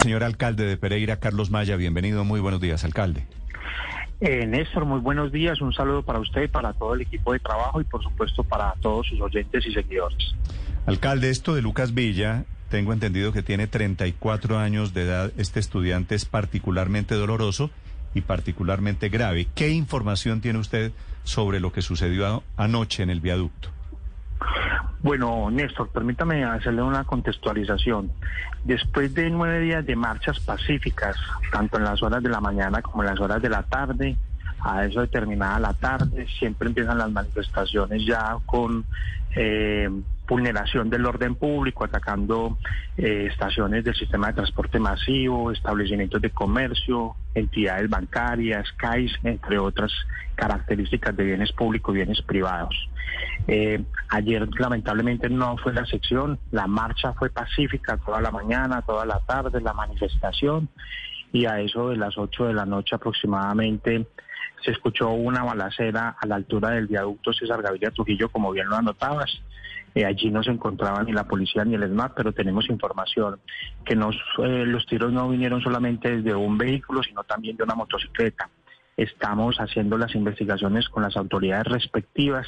Señor alcalde de Pereira, Carlos Maya, bienvenido. Muy buenos días, alcalde. Eh, Néstor, muy buenos días. Un saludo para usted y para todo el equipo de trabajo y, por supuesto, para todos sus oyentes y seguidores. Alcalde, esto de Lucas Villa, tengo entendido que tiene 34 años de edad. Este estudiante es particularmente doloroso y particularmente grave. ¿Qué información tiene usted sobre lo que sucedió anoche en el viaducto? Bueno, Néstor, permítame hacerle una contextualización. Después de nueve días de marchas pacíficas, tanto en las horas de la mañana como en las horas de la tarde, a eso determinada la tarde, siempre empiezan las manifestaciones ya con eh, vulneración del orden público, atacando eh, estaciones del sistema de transporte masivo, establecimientos de comercio, entidades bancarias, CAIS, entre otras características de bienes públicos y bienes privados. Eh, ayer lamentablemente no fue la sección, la marcha fue pacífica toda la mañana, toda la tarde, la manifestación y a eso de las 8 de la noche aproximadamente se escuchó una balacera a la altura del viaducto César Gaviria Trujillo, como bien lo anotabas. Eh, allí no se encontraba ni la policía ni el ESMAD, pero tenemos información que eh, los tiros no vinieron solamente desde un vehículo, sino también de una motocicleta. Estamos haciendo las investigaciones con las autoridades respectivas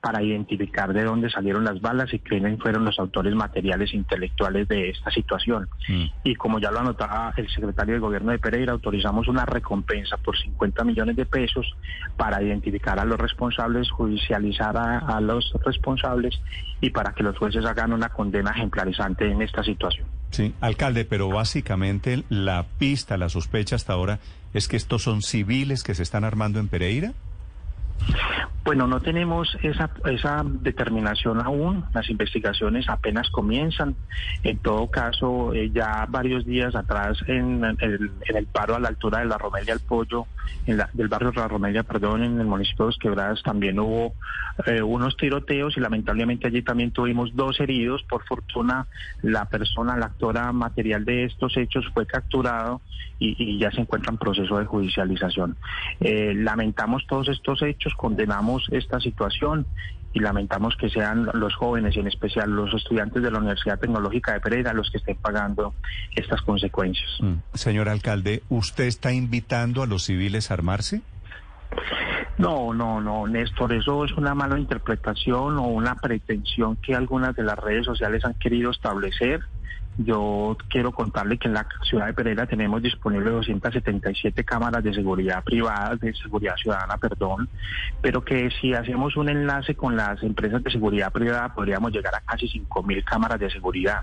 para identificar de dónde salieron las balas y quiénes fueron los autores materiales e intelectuales de esta situación. Mm. Y como ya lo anotaba el secretario de Gobierno de Pereira, autorizamos una recompensa por 50 millones de pesos para identificar a los responsables, judicializar a, los responsables y para que los jueces hagan una condena ejemplarizante en esta situación. Sí, alcalde, pero básicamente la pista, la sospecha hasta ahora es que estos son civiles que se están armando en Pereira. Bueno, no tenemos esa, esa determinación aún, las investigaciones apenas comienzan. En todo caso, eh, ya varios días atrás en, el, paro a la altura de la Romelia El Pollo, en la, del barrio la Romelia, perdón, en el municipio de Los Quebradas también hubo eh, unos tiroteos y lamentablemente allí también tuvimos dos heridos. Por fortuna, la persona, la actora material de estos hechos fue capturado y, ya se encuentra en proceso de judicialización. Eh, lamentamos todos estos hechos, condenamos esta situación y lamentamos que sean los jóvenes y en especial los estudiantes de la Universidad Tecnológica de Pereira los que estén pagando estas consecuencias. Mm. Señor alcalde, ¿usted está invitando a los civiles a armarse? No, no, no, Néstor, eso es una mala interpretación o una pretensión que algunas de las redes sociales han querido establecer. Yo quiero contarle que en la ciudad de Pereira tenemos disponibles 277 cámaras de seguridad privada, de seguridad ciudadana, perdón, pero que si hacemos un enlace con las empresas de seguridad privada podríamos llegar a casi 5.000 cámaras de seguridad.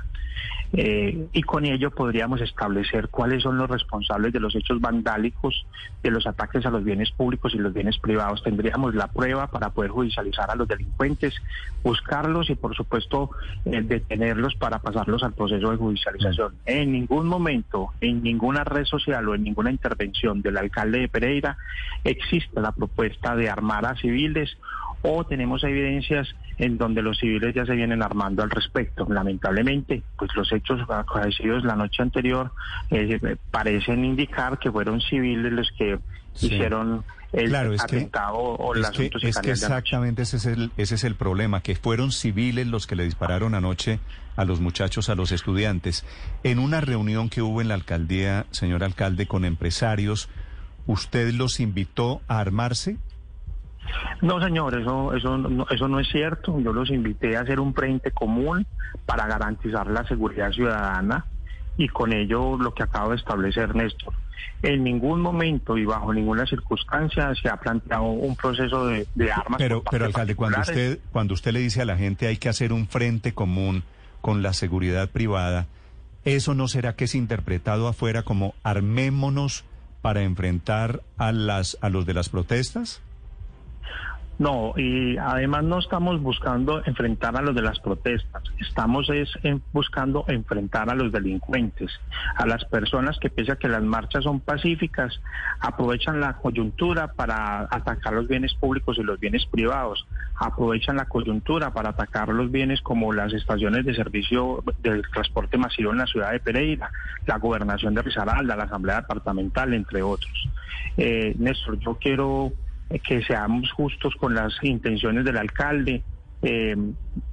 Eh, y con ello podríamos establecer cuáles son los responsables de los hechos vandálicos, de los ataques a los bienes públicos y los bienes privados. Tendríamos la prueba para poder judicializar a los delincuentes, buscarlos y por supuesto eh, detenerlos para pasarlos al proceso de judicialización. En ningún momento, en ninguna red social o en ninguna intervención del alcalde de Pereira existe la propuesta de armar a civiles o tenemos evidencias en donde los civiles ya se vienen armando al respecto. Lamentablemente, pues los hechos acontecidos la noche anterior eh, parecen indicar que fueron civiles los que hicieron el atentado o el asunto es que exactamente ese es el ese es el problema que fueron civiles los que le dispararon anoche a los muchachos a los estudiantes. En una reunión que hubo en la alcaldía señor alcalde con empresarios usted los invitó a armarse no, señor, eso, eso, no, eso no es cierto. Yo los invité a hacer un frente común para garantizar la seguridad ciudadana y con ello lo que acabo de establecer, Néstor. En ningún momento y bajo ninguna circunstancia se ha planteado un proceso de, armas. Pero, pero alcalde, cuando usted, cuando usted le dice a la gente hay que hacer un frente común con la seguridad privada, ¿eso no será que es interpretado afuera como armémonos para enfrentar a las a los de las protestas? No, y además no estamos buscando enfrentar a los de las protestas, estamos es buscando enfrentar a los delincuentes, a las personas que pese a que las marchas son pacíficas, aprovechan la coyuntura para atacar los bienes públicos y los bienes privados, aprovechan la coyuntura para atacar los bienes como las estaciones de servicio del transporte masivo en la ciudad de Pereira, la gobernación de Risaralda, la asamblea departamental, entre otros. Eh, Néstor, yo quiero que seamos justos con las intenciones del alcalde, eh,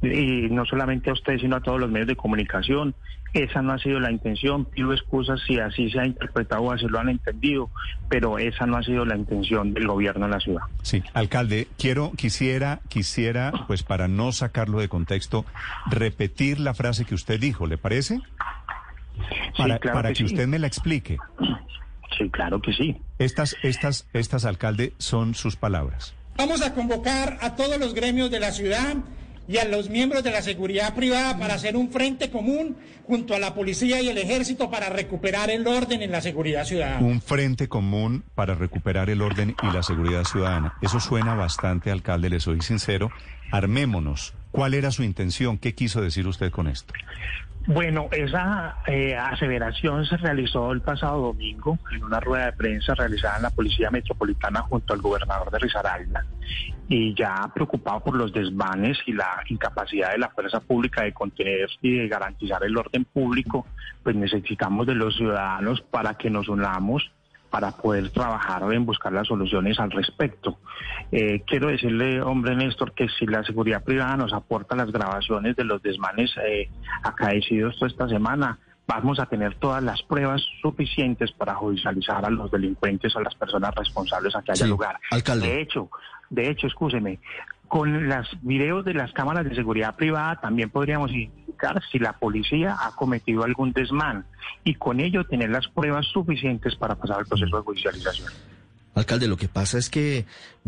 y no solamente a usted, sino a todos los medios de comunicación. Esa no ha sido la intención. Pido excusas si así se ha interpretado o así lo han entendido, pero esa no ha sido la intención del gobierno en la ciudad. Sí, alcalde, quiero, quisiera, quisiera, pues para no sacarlo de contexto, repetir la frase que usted dijo, ¿le parece? Para, para que, usted me la explique. Sí, claro que sí. Estas, estas, estas, alcalde, son sus palabras. Vamos a convocar a todos los gremios de la ciudad y a los miembros de la seguridad privada para hacer un frente común junto a la policía y el ejército para recuperar el orden en la seguridad ciudadana. Un frente común para recuperar el orden y la seguridad ciudadana. Eso suena bastante, alcalde, le soy sincero. Armémonos. ¿Cuál era su intención? ¿Qué quiso decir usted con esto? Bueno, esa eh, aseveración se realizó el pasado domingo en una rueda de prensa realizada en la Policía Metropolitana junto al gobernador de Risaralda. Y ya preocupado por los desmanes y la incapacidad de la fuerza pública de contener y de garantizar el orden público, pues necesitamos de los ciudadanos para que nos unamos para poder trabajar en buscar las soluciones al respecto. Eh, quiero decirle, hombre Néstor, que si la seguridad privada nos aporta las grabaciones de los desmanes eh, acaecidos toda esta semana, vamos a tener todas las pruebas suficientes para judicializar a los delincuentes o a las personas responsables a que haya lugar. Alcalde. De hecho, de hecho, escúcheme, con los videos de las cámaras de seguridad privada también podríamos si la policía ha cometido algún desmán y con ello tener las pruebas suficientes para pasar el proceso de judicialización. Alcalde, lo que pasa es que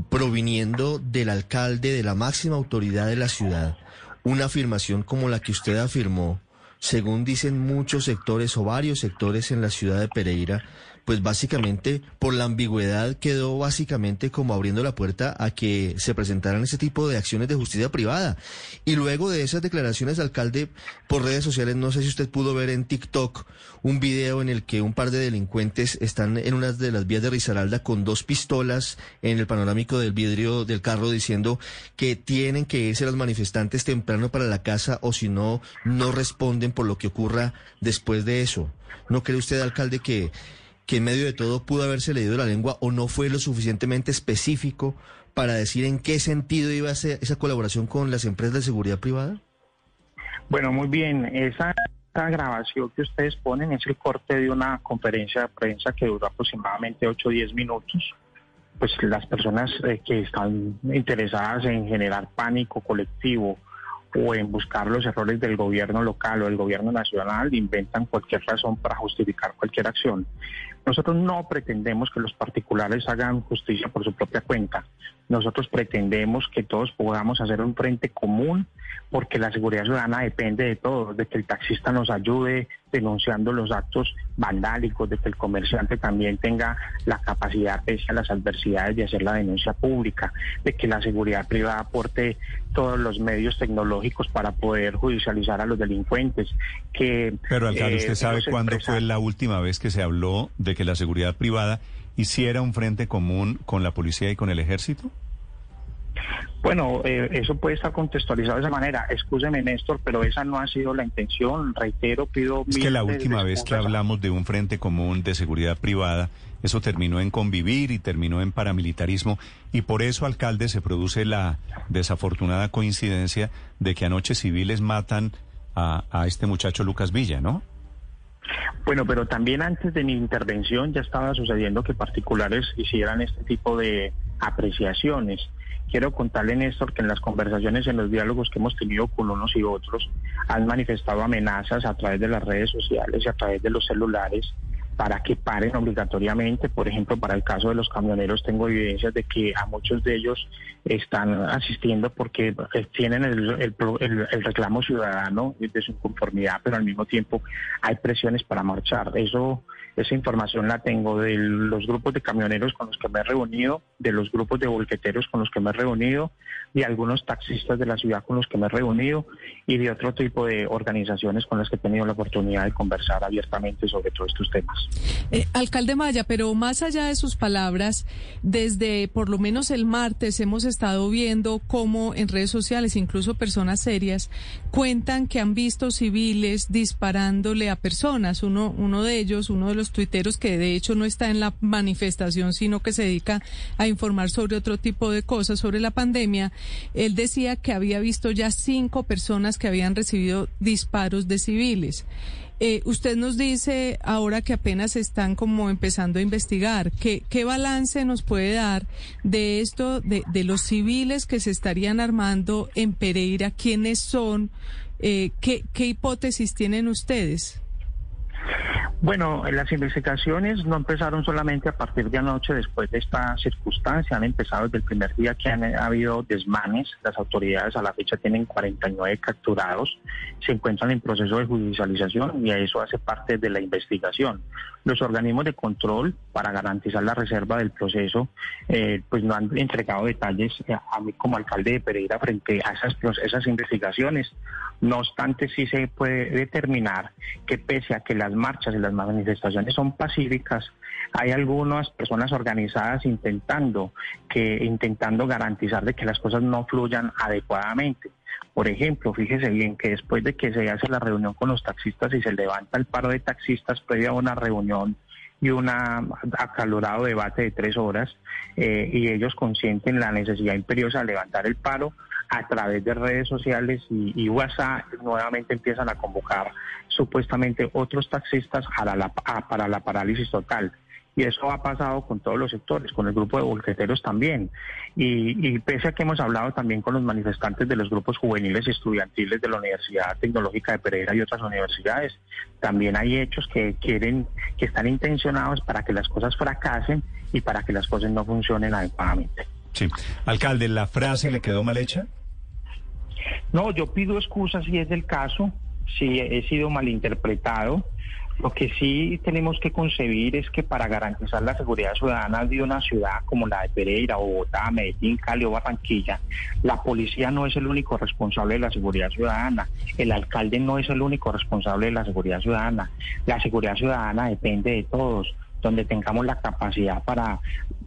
proviniendo del alcalde, de la máxima autoridad de la ciudad, una afirmación como la que usted afirmó, según dicen muchos sectores o varios sectores en la ciudad de Pereira, pues básicamente por la ambigüedad quedó básicamente como abriendo la puerta a que se presentaran ese tipo de acciones de justicia privada. Y luego de esas declaraciones, alcalde, por redes sociales, no sé si usted pudo ver en TikTok un video en el que un par de delincuentes están en una de las vías de Risaralda con dos pistolas en el panorámico del vidrio del carro diciendo que tienen que irse los manifestantes temprano para la casa o si no, no responden por lo que ocurra después de eso. ¿No cree usted, alcalde, que que en medio de todo pudo haberse leído la lengua o no fue lo suficientemente específico para decir en qué sentido iba ser esa colaboración con las empresas de seguridad privada? Bueno, muy bien. Esa, grabación que ustedes ponen es el corte de una conferencia de prensa que duró aproximadamente 8 o 10 minutos. Pues las personas eh, que están interesadas en generar pánico colectivo o en buscar los errores del gobierno local o del gobierno nacional, inventan cualquier razón para justificar cualquier acción. Nosotros no pretendemos que los particulares hagan justicia por su propia cuenta. Nosotros pretendemos que todos podamos hacer un frente común porque la seguridad ciudadana depende de todo, de que el taxista nos ayude denunciando los actos vandálicos, de que el comerciante también tenga la capacidad, pese a las adversidades, de hacer la denuncia pública, de que la seguridad privada aporte todos los medios tecnológicos para poder judicializar a los delincuentes. Que, Pero alcalde, ¿usted eh, sabe cuándo fue la última vez que se habló de que la seguridad privada hiciera un frente común con la policía y con el ejército? Bueno, eh, eso puede estar contextualizado de esa manera. Escúcheme, Néstor, pero esa no ha sido la intención. Reitero, pido... Es que la última vez que hablamos de un frente común de seguridad privada, eso terminó en convivir y terminó en paramilitarismo. Y por eso, alcalde, se produce la desafortunada coincidencia de que anoche civiles matan a, a este muchacho Lucas Villa, ¿no? Bueno, pero también antes de mi intervención ya estaba sucediendo que particulares hicieran este tipo de apreciaciones. Quiero contarle, Néstor, que en las conversaciones, en los diálogos que hemos tenido con unos y otros, han manifestado amenazas a través de las redes sociales y a través de los celulares para que paren obligatoriamente. Por ejemplo, para el caso de los camioneros tengo evidencias de que a muchos de ellos están asistiendo porque eh, tienen el, reclamo ciudadano de su conformidad, pero al mismo tiempo hay presiones para marchar. Eso, esa información la tengo de los grupos de camioneros con los que me he reunido, de los grupos de bolqueteros con los que me he reunido, de algunos taxistas de la ciudad con los que me he reunido y de otro tipo de organizaciones con las que he tenido la oportunidad de conversar abiertamente sobre todos estos temas. Eh, alcalde Maya, pero más allá de sus palabras, desde por lo menos el martes hemos estado viendo cómo en redes sociales, incluso personas serias, cuentan que han visto civiles disparándole a personas. Uno, uno de ellos, uno de los tuiteros que de hecho no está en la manifestación, sino que se dedica a informar sobre otro tipo de cosas, sobre la pandemia, él decía que había visto ya cinco personas que habían recibido disparos de civiles. Eh, usted nos dice ahora que apenas están como empezando a investigar, ¿qué, qué balance nos puede dar de esto, de, de, los civiles que se estarían armando en Pereira? ¿Quiénes son? Eh, ¿qué, ¿Qué hipótesis tienen ustedes? Bueno, las investigaciones no empezaron solamente a partir de anoche después de esta circunstancia, han empezado desde el primer día que han habido desmanes. Las autoridades a la fecha tienen 49 capturados, se encuentran en proceso de judicialización y eso hace parte de la investigación. Los organismos de control para garantizar la reserva del proceso, eh, pues no han entregado detalles a mí como alcalde de Pereira frente a esas, esas investigaciones. No obstante, sí se puede determinar que pese a que las marchas y las manifestaciones son pacíficas, hay algunas personas organizadas intentando que intentando garantizar de que las cosas no fluyan adecuadamente. Por ejemplo, fíjese bien que después de que se hace la reunión con los taxistas y se levanta el paro de taxistas previa a una reunión y un acalorado debate de tres horas, eh, y ellos consienten la necesidad imperiosa de levantar el paro, a través de redes sociales y, WhatsApp nuevamente empiezan a convocar supuestamente otros taxistas para la, para la parálisis total. Y eso ha pasado con todos los sectores, con el grupo de bolqueteros también. Y, pese a que hemos hablado también con los manifestantes de los grupos juveniles y estudiantiles de la Universidad Tecnológica de Pereira y otras universidades, también hay hechos que quieren, que están intencionados para que las cosas fracasen y para que las cosas no funcionen adecuadamente. Sí. Alcalde, ¿la frase le quedó mal hecha? No, yo pido excusas si es el caso, si he sido malinterpretado. Lo que sí tenemos que concebir es que para garantizar la seguridad ciudadana de una ciudad como la de Pereira, Bogotá, Medellín, Cali o Barranquilla, la policía no es el único responsable de la seguridad ciudadana, el alcalde no es el único responsable de la seguridad ciudadana. La seguridad ciudadana depende de todos donde tengamos la capacidad para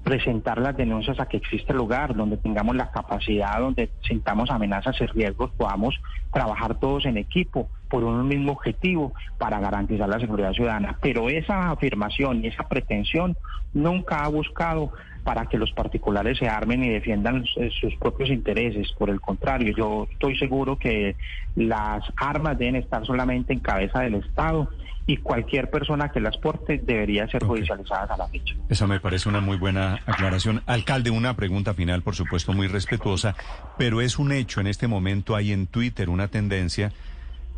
presentar las denuncias a que existe lugar, donde tengamos la capacidad, donde sintamos amenazas y riesgos, podamos trabajar todos en equipo por un mismo objetivo para garantizar la seguridad ciudadana. Pero esa afirmación y esa pretensión nunca ha buscado para que los particulares se armen y defiendan eh, sus propios intereses. Por el contrario, yo estoy seguro que las armas deben estar solamente en cabeza del Estado y cualquier persona que las porte debería ser judicializada a la fecha. Esa me parece una muy buena aclaración. Alcalde, una pregunta final, por supuesto, muy respetuosa, pero es un hecho, en este momento hay en Twitter una tendencia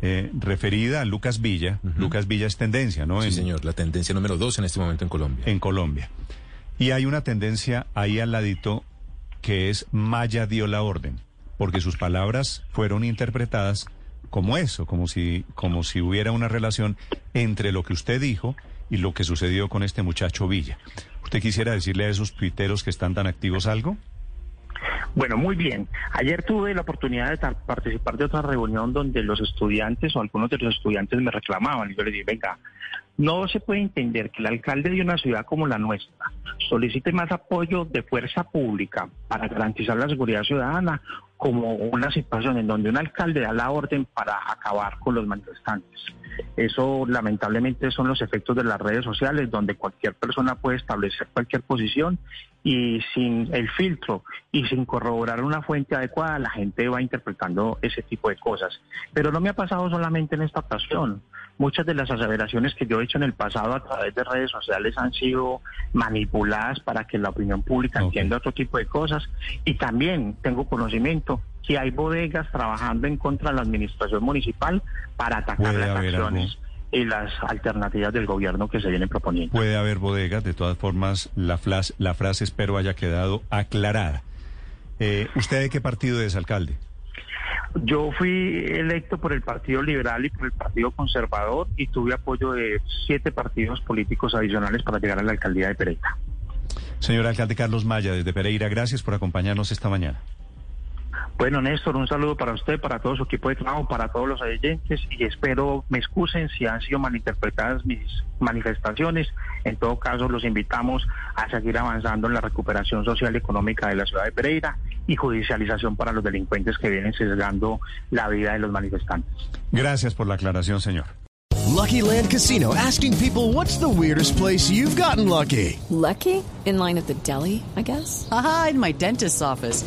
eh, referida a Lucas Villa. Lucas Villa es tendencia, ¿no? Sí, señor, la tendencia número dos en este momento en Colombia. En Colombia. Y hay una tendencia ahí al ladito que es Maya dio la orden, porque sus palabras fueron interpretadas como eso, como si, como si hubiera una relación entre lo que usted dijo y lo que sucedió con este muchacho Villa. ¿Usted quisiera decirle a esos tuiteros que están tan activos algo? Bueno, muy bien. Ayer tuve la oportunidad de participar de otra reunión donde los estudiantes o algunos de los estudiantes me reclamaban y yo les dije, venga, no se puede entender que el alcalde de una ciudad como la nuestra solicite más apoyo de fuerza pública para garantizar la seguridad ciudadana como una situación en donde un alcalde da la orden para acabar con los manifestantes. Eso lamentablemente son los efectos de las redes sociales donde cualquier persona puede establecer cualquier posición y sin el filtro y sin corroborar una fuente adecuada la gente va interpretando ese tipo de cosas. Pero no me ha pasado solamente en esta ocasión. Muchas de las aseveraciones que yo he hecho en el pasado a través de redes sociales han sido manipuladas para que la opinión pública entienda otro tipo de cosas. Y también tengo conocimiento que hay bodegas trabajando en contra de la administración municipal para atacar las acciones. Y las alternativas del gobierno que se vienen proponiendo. Puede haber bodegas, de todas formas, la, flas- la frase espero haya quedado aclarada. Eh, ¿Usted de qué partido es, alcalde? Yo fui electo por el Partido Liberal y por el Partido Conservador y tuve apoyo de siete partidos políticos adicionales para llegar a la alcaldía de Pereira. Señor alcalde Carlos Maya, desde Pereira, gracias por acompañarnos esta mañana. Bueno, Néstor, un saludo para usted, para todo su equipo de trabajo, para todos los oyentes y espero me excusen si han sido malinterpretadas mis manifestaciones. En todo caso, los invitamos a seguir avanzando en la recuperación social y económica de la ciudad de Pereira y judicialización para los delincuentes que vienen sesgando la vida de los manifestantes. Gracias por la aclaración, señor. Lucky Land Casino asking people what's the weirdest place you've gotten lucky? Lucky? In line at the deli, I guess? Aha, in my dentist's office.